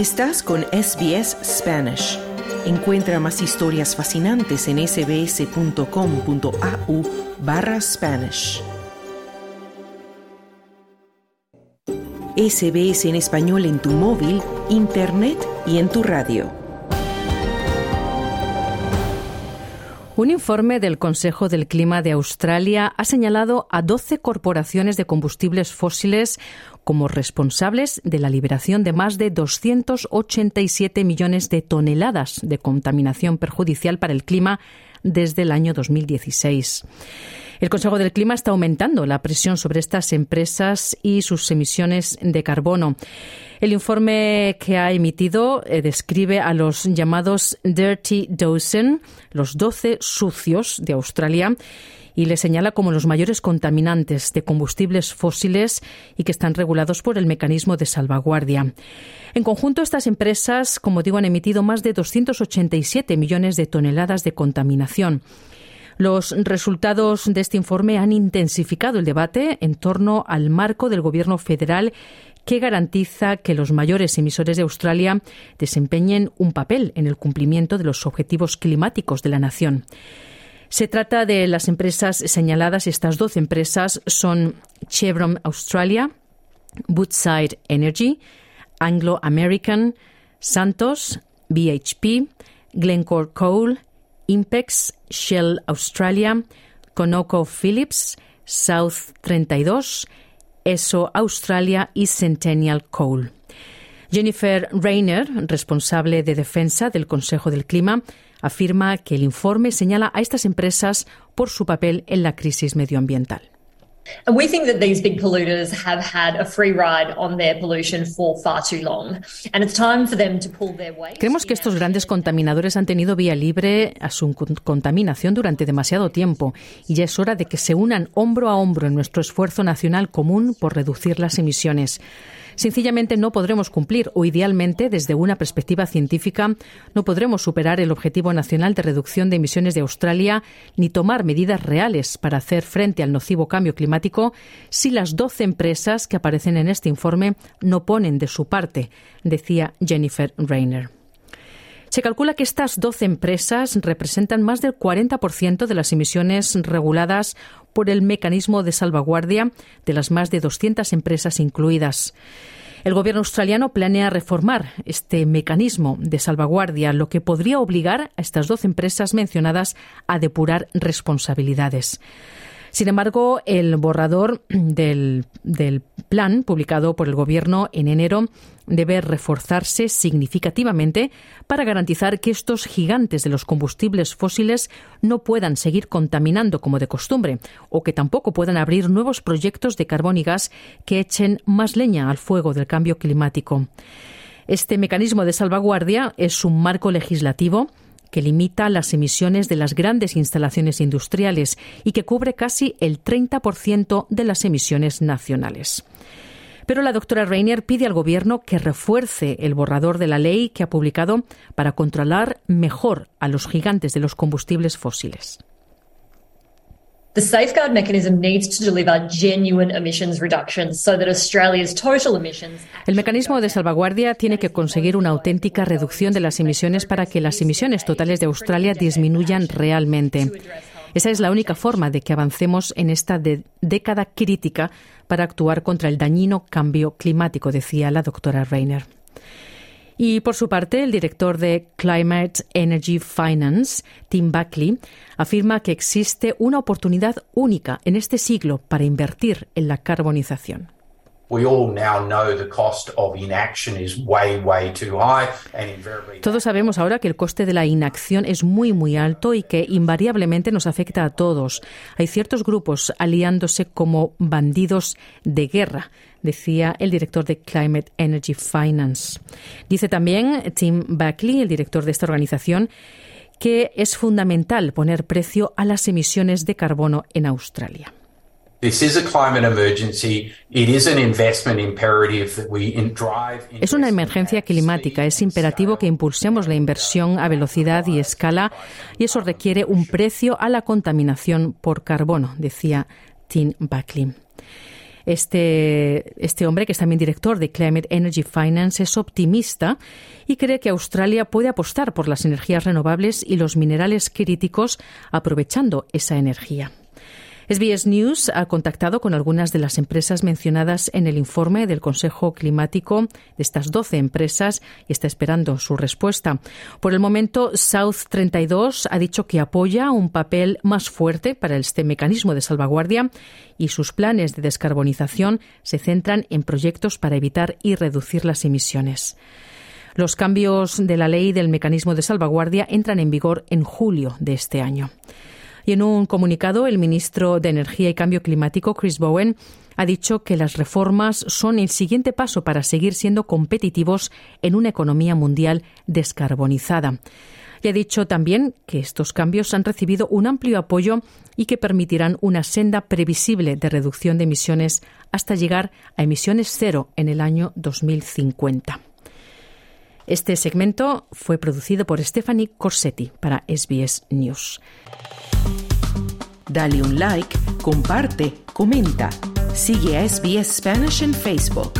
Estás con SBS Spanish. Encuentra más historias fascinantes en sbs.com.au barra Spanish. SBS en español en tu móvil, internet y en tu radio. Un informe del Consejo del Clima de Australia ha señalado a 12 corporaciones de combustibles fósiles como responsables de la liberación de más de 287 millones de toneladas de contaminación perjudicial para el clima desde el año 2016. El Consejo del Clima está aumentando la presión sobre estas empresas y sus emisiones de carbono. El informe que ha emitido eh, describe a los llamados Dirty Dozen, los 12 sucios de Australia, y le señala como los mayores contaminantes de combustibles fósiles y que están regulados por el mecanismo de salvaguardia. En conjunto, estas empresas, como digo, han emitido más de 287 millones de toneladas de contaminación. Los resultados de este informe han intensificado el debate en torno al marco del Gobierno federal que garantiza que los mayores emisores de Australia desempeñen un papel en el cumplimiento de los objetivos climáticos de la nación. Se trata de las empresas señaladas. Estas 12 empresas son Chevron Australia, Woodside Energy, Anglo American, Santos, BHP, Glencore Coal, Impex, Shell Australia, Conoco Phillips, South 32, ESO Australia y Centennial Coal. Jennifer Rayner, responsable de defensa del Consejo del Clima, afirma que el informe señala a estas empresas por su papel en la crisis medioambiental. And we think that these big polluters have had a free ride on their pollution for far too long. And it's time for them to pull their weight. Creemos que estos grandes contaminadores han tenido vía libre a su contaminación durante demasiado tiempo y ya es hora de que se unan hombro a hombro en nuestro esfuerzo nacional común por reducir las emisiones. Sencillamente no podremos cumplir o idealmente desde una perspectiva científica no podremos superar el objetivo nacional de reducción de emisiones de Australia ni tomar medidas reales para hacer frente al nocivo cambio climático si las 12 empresas que aparecen en este informe no ponen de su parte, decía Jennifer Rayner. Se calcula que estas 12 empresas representan más del 40% de las emisiones reguladas por el mecanismo de salvaguardia de las más de 200 empresas incluidas. El gobierno australiano planea reformar este mecanismo de salvaguardia, lo que podría obligar a estas 12 empresas mencionadas a depurar responsabilidades. Sin embargo, el borrador del, del, plan publicado por el Gobierno en enero debe reforzarse significativamente para garantizar que estos gigantes de los combustibles fósiles no puedan seguir contaminando como de costumbre o que tampoco puedan abrir nuevos proyectos de carbón y gas que echen más leña al fuego del cambio climático. Este mecanismo de salvaguardia es un marco legislativo que limita las emisiones de las grandes instalaciones industriales y que cubre casi el 30% de las emisiones nacionales. Pero la doctora Rainier pide al Gobierno que refuerce el borrador de la ley que ha publicado para controlar mejor a los gigantes de los combustibles fósiles. The safeguard mechanism needs to deliver genuine emissions reductions so that Australia's total emissions El mecanismo de salvaguardia tiene que conseguir una auténtica reducción de las emisiones para que las emisiones totales de Australia disminuyan realmente. Esa es la única forma de que avancemos en esta de década crítica para actuar contra el dañino cambio climático, decía la doctora Rayner. Y por su parte, el director de Climate Energy Finance, Tim Buckley, afirma que existe una oportunidad única en este siglo para invertir en la carbonización. Todos sabemos ahora que el coste de la inacción es muy, muy alto y que invariablemente nos afecta a todos. Hay ciertos grupos aliándose como bandidos de guerra decía el director de Climate Energy Finance. Dice también Tim Buckley, el director de esta organización, que es fundamental poner precio a las emisiones de carbono en Australia. Es una emergencia climática. Es imperativo que impulsemos la inversión a velocidad y escala y eso requiere un precio a la contaminación por carbono, decía Tim Buckley. Este, este hombre, que es también director de Climate Energy Finance, es optimista y cree que Australia puede apostar por las energías renovables y los minerales críticos aprovechando esa energía. SBS News ha contactado con algunas de las empresas mencionadas en el informe del Consejo Climático de estas 12 empresas y está esperando su respuesta. Por el momento, South 32 ha dicho que apoya un papel más fuerte para este mecanismo de salvaguardia y sus planes de descarbonización se centran en proyectos para evitar y reducir las emisiones. Los cambios de la ley del mecanismo de salvaguardia entran en vigor en julio de este año. Y en un comunicado, el ministro de Energía y Cambio Climático, Chris Bowen, ha dicho que las reformas son el siguiente paso para seguir siendo competitivos en una economía mundial descarbonizada. Y ha dicho también que estos cambios han recibido un amplio apoyo y que permitirán una senda previsible de reducción de emisiones hasta llegar a emisiones cero en el año 2050. Este segmento fue producido por Stephanie Corsetti para SBS News. Dale un like, comparte, comenta. Sigue a SBS Spanish en Facebook.